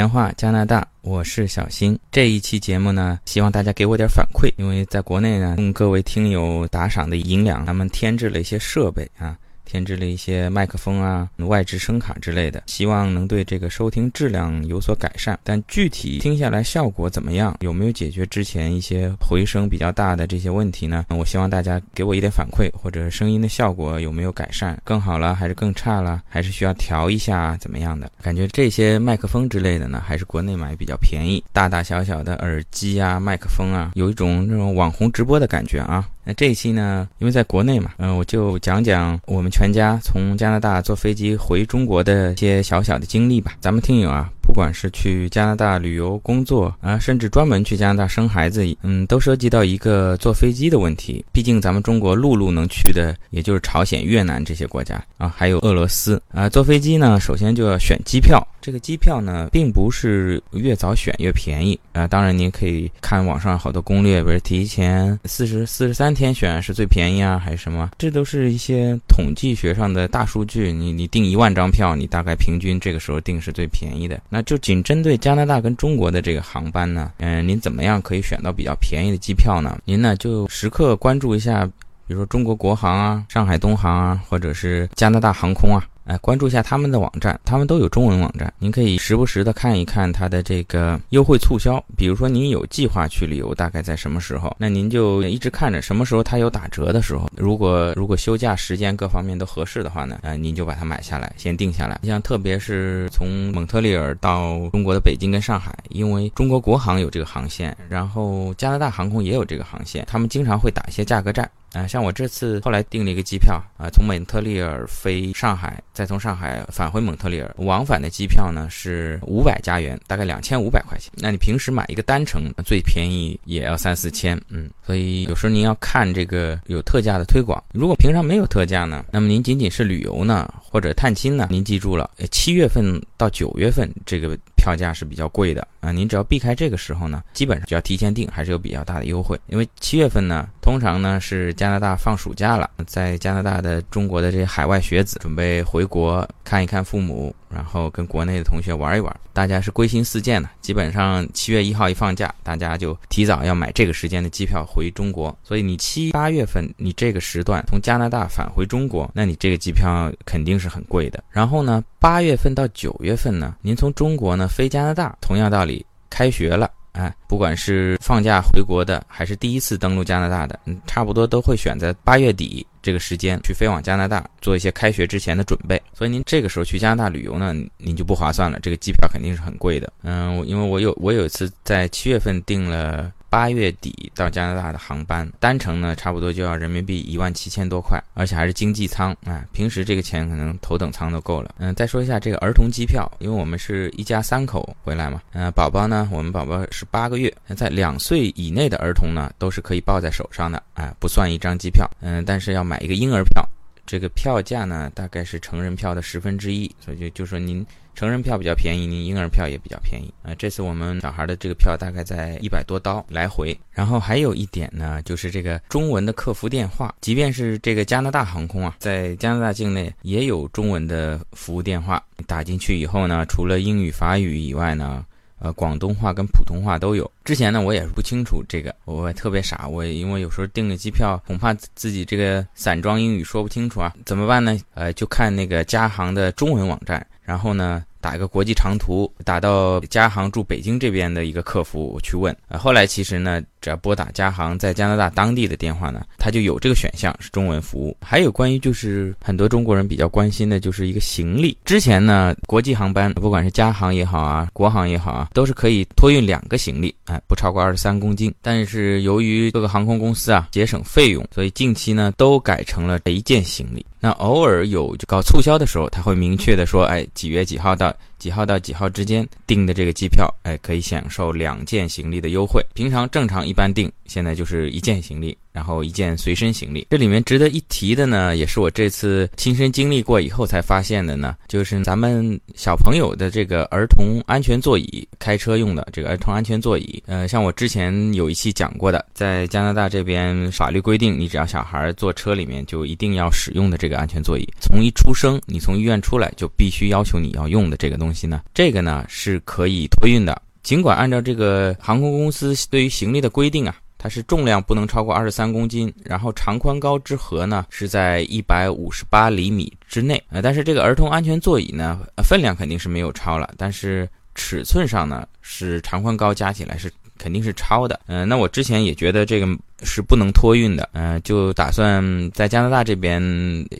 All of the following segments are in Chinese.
电话加拿大，我是小新。这一期节目呢，希望大家给我点反馈，因为在国内呢，用各位听友打赏的银两，他们添置了一些设备啊。添置了一些麦克风啊、外置声卡之类的，希望能对这个收听质量有所改善。但具体听下来效果怎么样？有没有解决之前一些回声比较大的这些问题呢？我希望大家给我一点反馈，或者声音的效果有没有改善，更好了还是更差了，还是需要调一下怎么样的？感觉这些麦克风之类的呢，还是国内买比较便宜。大大小小的耳机啊、麦克风啊，有一种那种网红直播的感觉啊。这一期呢，因为在国内嘛，嗯，我就讲讲我们全家从加拿大坐飞机回中国的一些小小的经历吧。咱们听友啊。不管是去加拿大旅游、工作啊，甚至专门去加拿大生孩子，嗯，都涉及到一个坐飞机的问题。毕竟咱们中国陆路能去的，也就是朝鲜、越南这些国家啊，还有俄罗斯啊。坐飞机呢，首先就要选机票。这个机票呢，并不是越早选越便宜啊。当然，您可以看网上好多攻略，比如提前四十四十三天选是最便宜啊，还是什么？这都是一些统计学上的大数据。你你订一万张票，你大概平均这个时候订是最便宜的。那就仅针对加拿大跟中国的这个航班呢，嗯，您怎么样可以选到比较便宜的机票呢？您呢就时刻关注一下，比如说中国国航啊、上海东航啊，或者是加拿大航空啊。哎，关注一下他们的网站，他们都有中文网站，您可以时不时的看一看它的这个优惠促销。比如说您有计划去旅游，大概在什么时候，那您就一直看着什么时候它有打折的时候。如果如果休假时间各方面都合适的话呢，呃，您就把它买下来，先定下来。你像特别是从蒙特利尔到中国的北京跟上海，因为中国国航有这个航线，然后加拿大航空也有这个航线，他们经常会打一些价格战。啊，像我这次后来订了一个机票啊，从蒙特利尔飞上海，再从上海返回蒙特利尔，往返的机票呢是五百加元，大概两千五百块钱。那你平时买一个单程最便宜也要三四千，嗯，所以有时候您要看这个有特价的推广。如果平常没有特价呢，那么您仅仅是旅游呢，或者探亲呢，您记住了，七月份到九月份这个。票价是比较贵的啊，您只要避开这个时候呢，基本上就要提前订，还是有比较大的优惠。因为七月份呢，通常呢是加拿大放暑假了，在加拿大的中国的这些海外学子准备回国看一看父母，然后跟国内的同学玩一玩，大家是归心似箭的。基本上七月一号一放假，大家就提早要买这个时间的机票回中国。所以你七八月份你这个时段从加拿大返回中国，那你这个机票肯定是很贵的。然后呢，八月份到九月份呢，您从中国呢。飞加拿大，同样道理，开学了，哎，不管是放假回国的，还是第一次登陆加拿大的，嗯，差不多都会选择八月底这个时间去飞往加拿大，做一些开学之前的准备。所以您这个时候去加拿大旅游呢，您就不划算了，这个机票肯定是很贵的。嗯，因为我有我有一次在七月份订了。八月底到加拿大的航班单程呢，差不多就要人民币一万七千多块，而且还是经济舱啊。平时这个钱可能头等舱都够了。嗯，再说一下这个儿童机票，因为我们是一家三口回来嘛。嗯，宝宝呢，我们宝宝是八个月，在两岁以内的儿童呢，都是可以抱在手上的，哎，不算一张机票。嗯，但是要买一个婴儿票。这个票价呢，大概是成人票的十分之一，所以就就说您成人票比较便宜，你婴儿票也比较便宜啊。这次我们小孩的这个票大概在一百多刀来回。然后还有一点呢，就是这个中文的客服电话，即便是这个加拿大航空啊，在加拿大境内也有中文的服务电话，打进去以后呢，除了英语、法语以外呢。呃，广东话跟普通话都有。之前呢，我也是不清楚这个，我特别傻，我因为有时候订了机票，恐怕自己这个散装英语说不清楚啊，怎么办呢？呃，就看那个加航的中文网站，然后呢。打一个国际长途，打到加航驻北京这边的一个客服去问。呃，后来其实呢，只要拨打加航在加拿大当地的电话呢，它就有这个选项是中文服务。还有关于就是很多中国人比较关心的就是一个行李。之前呢，国际航班不管是加航也好啊，国航也好啊，都是可以托运两个行李，哎，不超过二十三公斤。但是由于各个航空公司啊节省费用，所以近期呢都改成了一件行李。那偶尔有搞促销的时候，他会明确的说，哎，几月几号到几号到几号之间订的这个机票，哎，可以享受两件行李的优惠。平常正常一般订。现在就是一件行李，然后一件随身行李。这里面值得一提的呢，也是我这次亲身经历过以后才发现的呢，就是咱们小朋友的这个儿童安全座椅，开车用的这个儿童安全座椅。呃，像我之前有一期讲过的，在加拿大这边法律规定，你只要小孩坐车里面，就一定要使用的这个安全座椅。从一出生，你从医院出来就必须要求你要用的这个东西呢，这个呢是可以托运的。尽管按照这个航空公司对于行李的规定啊，它是重量不能超过二十三公斤，然后长宽高之和呢是在一百五十八厘米之内。呃，但是这个儿童安全座椅呢，分量肯定是没有超了，但是尺寸上呢是长宽高加起来是肯定是超的。嗯，那我之前也觉得这个。是不能托运的，嗯，就打算在加拿大这边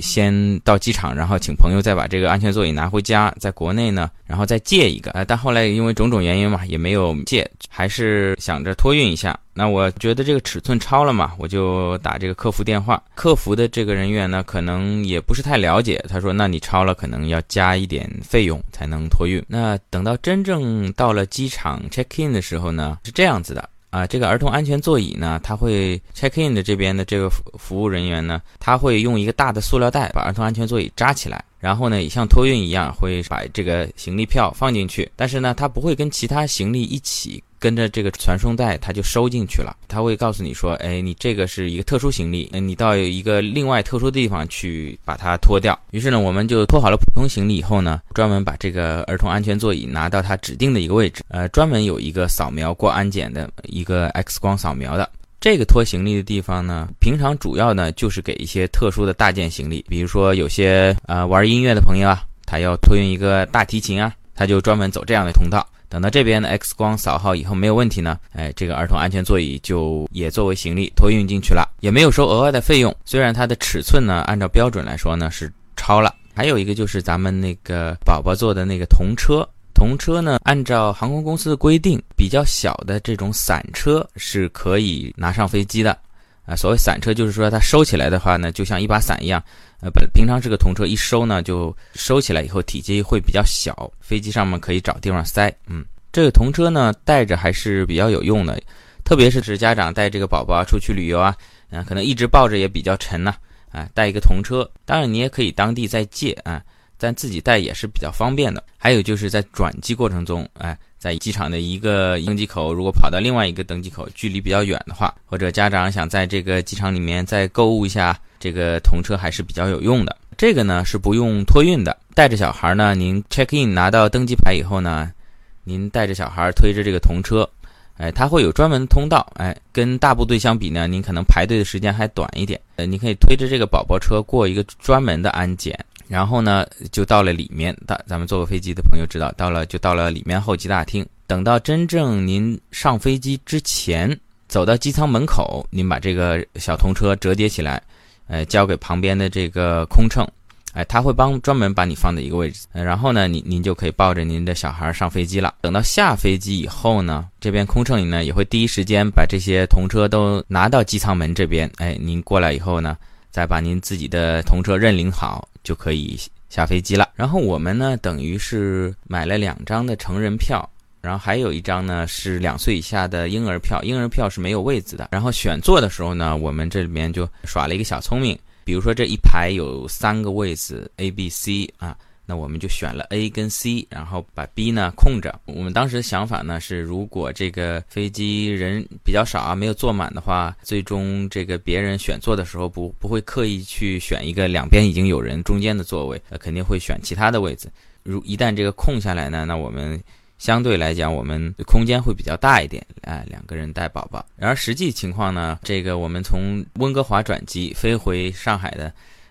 先到机场，然后请朋友再把这个安全座椅拿回家，在国内呢，然后再借一个，呃，但后来因为种种原因嘛，也没有借，还是想着托运一下。那我觉得这个尺寸超了嘛，我就打这个客服电话，客服的这个人员呢，可能也不是太了解，他说，那你超了，可能要加一点费用才能托运。那等到真正到了机场 check in 的时候呢，是这样子的。啊，这个儿童安全座椅呢，他会 check in 的这边的这个服服务人员呢，他会用一个大的塑料袋把儿童安全座椅扎起来，然后呢，也像托运一样会把这个行李票放进去，但是呢，他不会跟其他行李一起。跟着这个传送带，它就收进去了。他会告诉你说：“哎，你这个是一个特殊行李，你到一个另外特殊的地方去把它脱掉。”于是呢，我们就拖好了普通行李以后呢，专门把这个儿童安全座椅拿到它指定的一个位置。呃，专门有一个扫描过安检的一个 X 光扫描的这个拖行李的地方呢，平常主要呢就是给一些特殊的大件行李，比如说有些呃玩音乐的朋友啊，他要托运一个大提琴啊，他就专门走这样的通道。等到这边的 X 光扫好以后没有问题呢，哎，这个儿童安全座椅就也作为行李托运进去了，也没有收额外的费用。虽然它的尺寸呢，按照标准来说呢是超了。还有一个就是咱们那个宝宝坐的那个童车，童车呢，按照航空公司的规定，比较小的这种散车是可以拿上飞机的。啊，所谓散车就是说它收起来的话呢，就像一把伞一样。呃，本平常这个童车一收呢，就收起来以后体积会比较小，飞机上面可以找地方塞。嗯，这个童车呢带着还是比较有用的，特别是指家长带这个宝宝出去旅游啊，嗯，可能一直抱着也比较沉呐，啊，带一个童车，当然你也可以当地再借啊，但自己带也是比较方便的。还有就是在转机过程中，哎，在机场的一个登机口，如果跑到另外一个登机口，距离比较远的话，或者家长想在这个机场里面再购物一下。这个童车还是比较有用的。这个呢是不用托运的，带着小孩呢，您 check in 拿到登机牌以后呢，您带着小孩推着这个童车，哎，它会有专门通道，哎，跟大部队相比呢，您可能排队的时间还短一点。呃，你可以推着这个宝宝车过一个专门的安检，然后呢就到了里面。大咱们坐过飞机的朋友知道，到了就到了里面候机大厅。等到真正您上飞机之前，走到机舱门口，您把这个小童车折叠起来。呃，交给旁边的这个空乘，哎，他会帮专门把你放在一个位置，然后呢，您您就可以抱着您的小孩上飞机了。等到下飞机以后呢，这边空乘呢也会第一时间把这些童车都拿到机舱门这边，哎，您过来以后呢，再把您自己的童车认领好，就可以下飞机了。然后我们呢，等于是买了两张的成人票。然后还有一张呢，是两岁以下的婴儿票，婴儿票是没有位子的。然后选座的时候呢，我们这里面就耍了一个小聪明，比如说这一排有三个位子 A、B、C 啊，那我们就选了 A 跟 C，然后把 B 呢空着。我们当时的想法呢是，如果这个飞机人比较少啊，没有坐满的话，最终这个别人选座的时候不不会刻意去选一个两边已经有人中间的座位，呃，肯定会选其他的位置。如一旦这个空下来呢，那我们。相对来讲，我们空间会比较大一点，哎，两个人带宝宝。然而实际情况呢，这个我们从温哥华转机飞回上海的，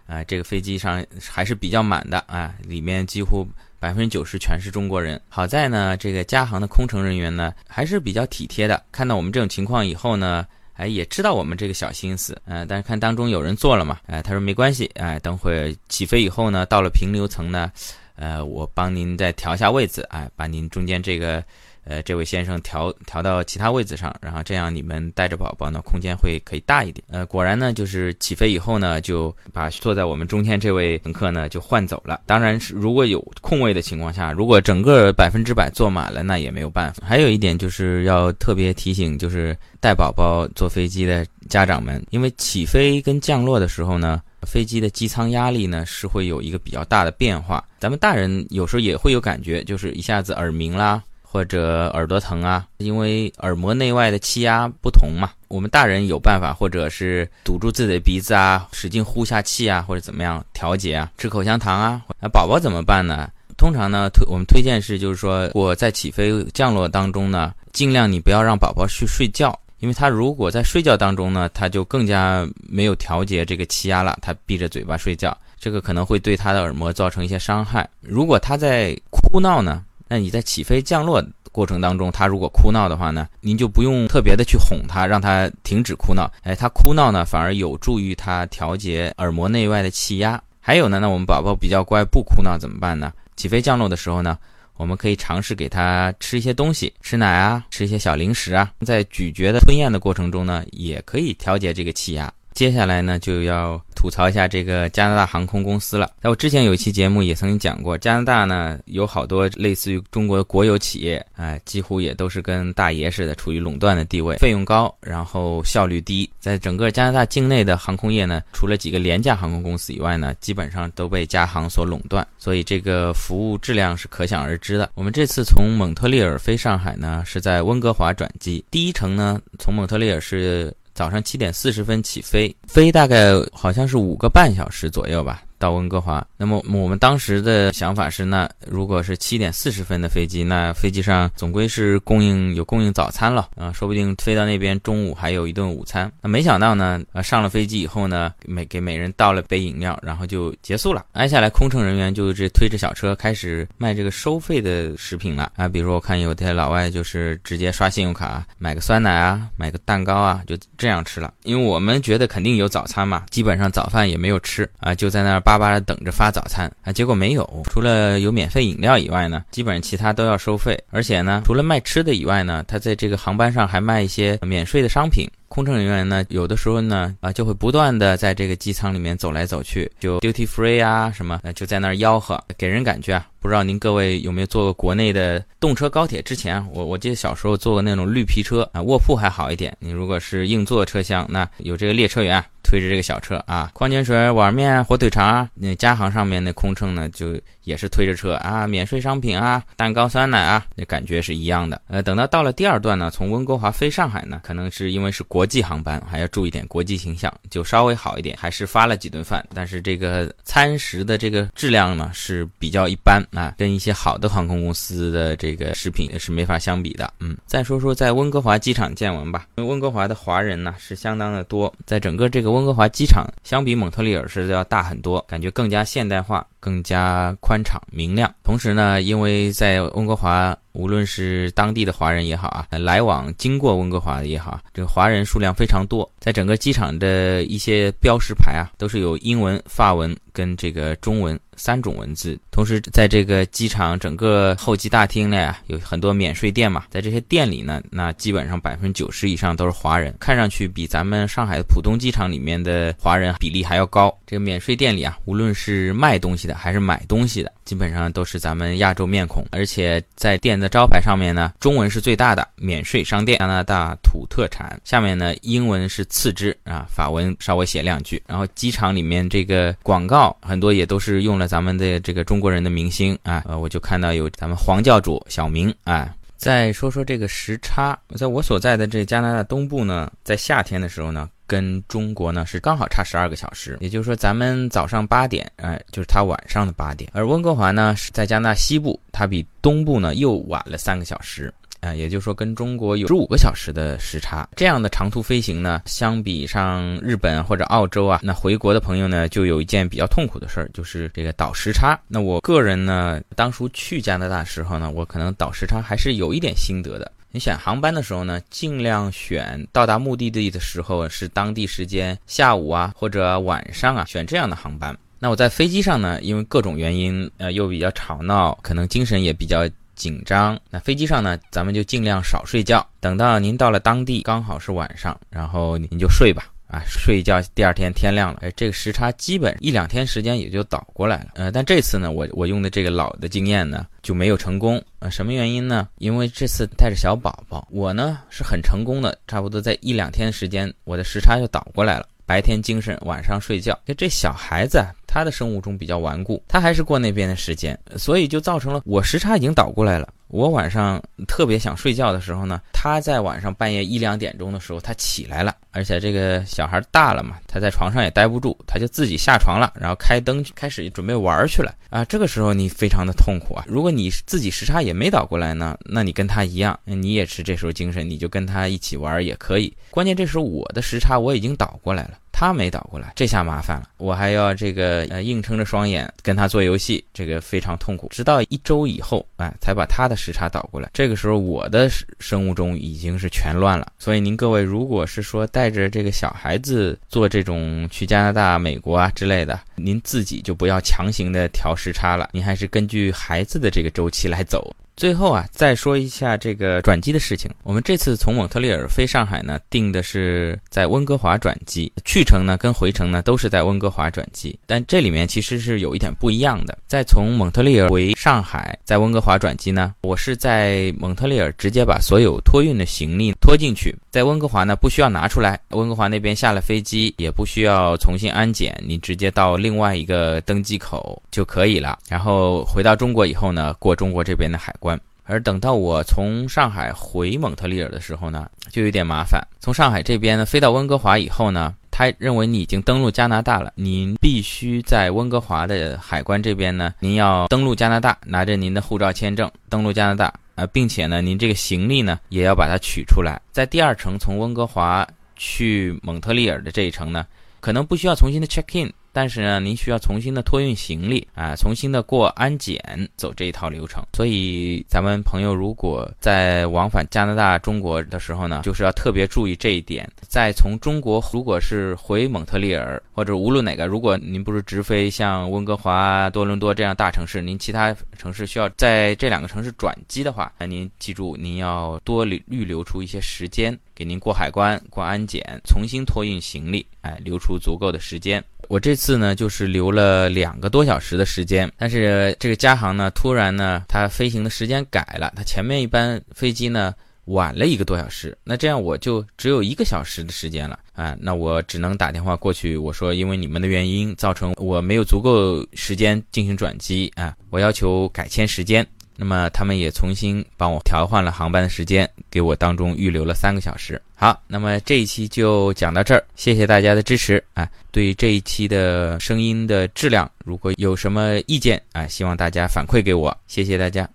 啊，这个飞机上还是比较满的啊，里面几乎百分之九十全是中国人。好在呢，这个加航的空乘人员呢还是比较体贴的，看到我们这种情况以后呢，哎，也知道我们这个小心思，嗯，但是看当中有人坐了嘛，哎，他说没关系，哎，等会起飞以后呢，到了平流层呢。呃，我帮您再调一下位子，哎，把您中间这个。呃，这位先生调调到其他位置上，然后这样你们带着宝宝呢，空间会可以大一点。呃，果然呢，就是起飞以后呢，就把坐在我们中间这位乘客呢就换走了。当然是如果有空位的情况下，如果整个百分之百坐满了，那也没有办法。还有一点就是要特别提醒，就是带宝宝坐飞机的家长们，因为起飞跟降落的时候呢，飞机的机舱压力呢是会有一个比较大的变化。咱们大人有时候也会有感觉，就是一下子耳鸣啦。或者耳朵疼啊，因为耳膜内外的气压不同嘛。我们大人有办法，或者是堵住自己的鼻子啊，使劲呼下气啊，或者怎么样调节啊，吃口香糖啊。那宝宝怎么办呢？通常呢，推我们推荐是，就是说我在起飞降落当中呢，尽量你不要让宝宝去睡觉，因为他如果在睡觉当中呢，他就更加没有调节这个气压了，他闭着嘴巴睡觉，这个可能会对他的耳膜造成一些伤害。如果他在哭闹呢？那你在起飞降落过程当中，他如果哭闹的话呢，您就不用特别的去哄他，让他停止哭闹。哎，他哭闹呢，反而有助于他调节耳膜内外的气压。还有呢，那我们宝宝比较乖，不哭闹怎么办呢？起飞降落的时候呢，我们可以尝试给他吃一些东西，吃奶啊，吃一些小零食啊，在咀嚼的吞咽的过程中呢，也可以调节这个气压。接下来呢，就要吐槽一下这个加拿大航空公司了。在我之前有一期节目也曾经讲过，加拿大呢有好多类似于中国的国有企业，哎，几乎也都是跟大爷似的，处于垄断的地位，费用高，然后效率低。在整个加拿大境内的航空业呢，除了几个廉价航空公司以外呢，基本上都被加航所垄断，所以这个服务质量是可想而知的。我们这次从蒙特利尔飞上海呢，是在温哥华转机，第一程呢从蒙特利尔是。早上七点四十分起飞，飞大概好像是五个半小时左右吧。到温哥华，那么我们当时的想法是，那如果是七点四十分的飞机，那飞机上总归是供应有供应早餐了啊，说不定飞到那边中午还有一顿午餐。那没想到呢，呃，上了飞机以后呢，每给每人倒了杯饮料，然后就结束了。挨下来，空乘人员就这推着小车开始卖这个收费的食品了啊，比如说我看有的老外就是直接刷信用卡买个酸奶啊，买个蛋糕啊，就这样吃了。因为我们觉得肯定有早餐嘛，基本上早饭也没有吃啊，就在那儿。巴巴的等着发早餐啊，结果没有。除了有免费饮料以外呢，基本上其他都要收费。而且呢，除了卖吃的以外呢，他在这个航班上还卖一些免税的商品。空乘人员呢，有的时候呢，啊，就会不断的在这个机舱里面走来走去，就 duty free 啊什么，就在那儿吆喝，给人感觉啊，不知道您各位有没有坐过国内的动车高铁？之前我我记得小时候坐过那种绿皮车啊，卧铺还好一点。你如果是硬座车厢，那有这个列车员推着这个小车啊，矿泉水、碗面、火腿肠啊，那加航上面那空乘呢就。也是推着车啊，免税商品啊，蛋糕、酸奶啊，那感觉是一样的。呃，等到到了第二段呢，从温哥华飞上海呢，可能是因为是国际航班，还要注意点国际形象，就稍微好一点，还是发了几顿饭，但是这个餐食的这个质量呢是比较一般啊，跟一些好的航空公司的这个食品是没法相比的。嗯，再说说在温哥华机场见闻吧，因为温哥华的华人呢是相当的多，在整个这个温温哥华机场，相比蒙特利尔是要大很多，感觉更加现代化。更加宽敞明亮，同时呢，因为在温哥华。无论是当地的华人也好啊，来往经过温哥华的也好，这个华人数量非常多。在整个机场的一些标识牌啊，都是有英文、法文跟这个中文三种文字。同时，在这个机场整个候机大厅内啊，有很多免税店嘛，在这些店里呢，那基本上百分之九十以上都是华人，看上去比咱们上海的浦东机场里面的华人比例还要高。这个免税店里啊，无论是卖东西的还是买东西的，基本上都是咱们亚洲面孔，而且在店。的招牌上面呢，中文是最大的，免税商店，加拿大土特产。下面呢，英文是次之啊，法文稍微写两句。然后机场里面这个广告很多也都是用了咱们的这个中国人的明星啊，呃，我就看到有咱们黄教主小明啊。再说说这个时差，在我所在的这加拿大东部呢，在夏天的时候呢。跟中国呢是刚好差十二个小时，也就是说咱们早上八点，哎，就是它晚上的八点。而温哥华呢是在加拿大西部，它比东部呢又晚了三个小时，啊，也就是说跟中国有十五个小时的时差。这样的长途飞行呢，相比上日本或者澳洲啊，那回国的朋友呢就有一件比较痛苦的事儿，就是这个倒时差。那我个人呢，当初去加拿大时候呢，我可能倒时差还是有一点心得的。你选航班的时候呢，尽量选到达目的地的时候是当地时间下午啊或者晚上啊，选这样的航班。那我在飞机上呢，因为各种原因，呃，又比较吵闹，可能精神也比较紧张。那飞机上呢，咱们就尽量少睡觉。等到您到了当地，刚好是晚上，然后您就睡吧。啊，睡一觉，第二天天亮了，哎，这个时差基本一两天时间也就倒过来了。呃，但这次呢，我我用的这个老的经验呢就没有成功。啊，什么原因呢？因为这次带着小宝宝，我呢是很成功的，差不多在一两天时间，我的时差就倒过来了。白天精神，晚上睡觉。这小孩子，他的生物钟比较顽固，他还是过那边的时间，所以就造成了我时差已经倒过来了。我晚上特别想睡觉的时候呢，他在晚上半夜一两点钟的时候，他起来了，而且这个小孩大了嘛，他在床上也待不住，他就自己下床了，然后开灯开始准备玩去了啊。这个时候你非常的痛苦啊。如果你自己时差也没倒过来呢，那你跟他一样，你也是这时候精神，你就跟他一起玩也可以。关键这时候我的时差我已经倒过来了。他没倒过来，这下麻烦了。我还要这个呃硬撑着双眼跟他做游戏，这个非常痛苦。直到一周以后，哎，才把他的时差倒过来。这个时候我的生物钟已经是全乱了。所以您各位，如果是说带带着这个小孩子做这种去加拿大、美国啊之类的，您自己就不要强行的调时差了，您还是根据孩子的这个周期来走。最后啊，再说一下这个转机的事情。我们这次从蒙特利尔飞上海呢，定的是在温哥华转机，去程呢跟回程呢都是在温哥华转机。但这里面其实是有一点不一样的。在从蒙特利尔回上海，在温哥华转机呢，我是在蒙特利尔直接把所有托运的行李拖进去，在温哥华呢不需要拿出来。温哥华那边下了飞机也不需要重新安检，你直接到另外一个登机口就可以了。然后回到中国以后呢，过中国这边的海关。而等到我从上海回蒙特利尔的时候呢，就有点麻烦。从上海这边呢飞到温哥华以后呢，他认为你已经登陆加拿大了，您必须在温哥华的海关这边呢，您要登陆加拿大，拿着您的护照签证登陆加拿大啊，并且呢，您这个行李呢也要把它取出来。在第二程从温哥华去蒙特利尔的这一程呢，可能不需要重新的 check in。但是呢，您需要重新的托运行李啊，重新的过安检，走这一套流程。所以咱们朋友如果在往返加拿大、中国的时候呢，就是要特别注意这一点。在从中国如果是回蒙特利尔或者无论哪个，如果您不是直飞像温哥华、多伦多这样大城市，您其他城市需要在这两个城市转机的话，那您记住，您要多留预留出一些时间给您过海关、过安检，重新托运行李，哎，留出足够的时间。我这次呢，就是留了两个多小时的时间，但是这个加航呢，突然呢，它飞行的时间改了，它前面一班飞机呢晚了一个多小时，那这样我就只有一个小时的时间了啊，那我只能打电话过去，我说因为你们的原因，造成我没有足够时间进行转机啊，我要求改签时间。那么他们也重新帮我调换了航班的时间，给我当中预留了三个小时。好，那么这一期就讲到这儿，谢谢大家的支持啊！对这一期的声音的质量，如果有什么意见啊，希望大家反馈给我，谢谢大家。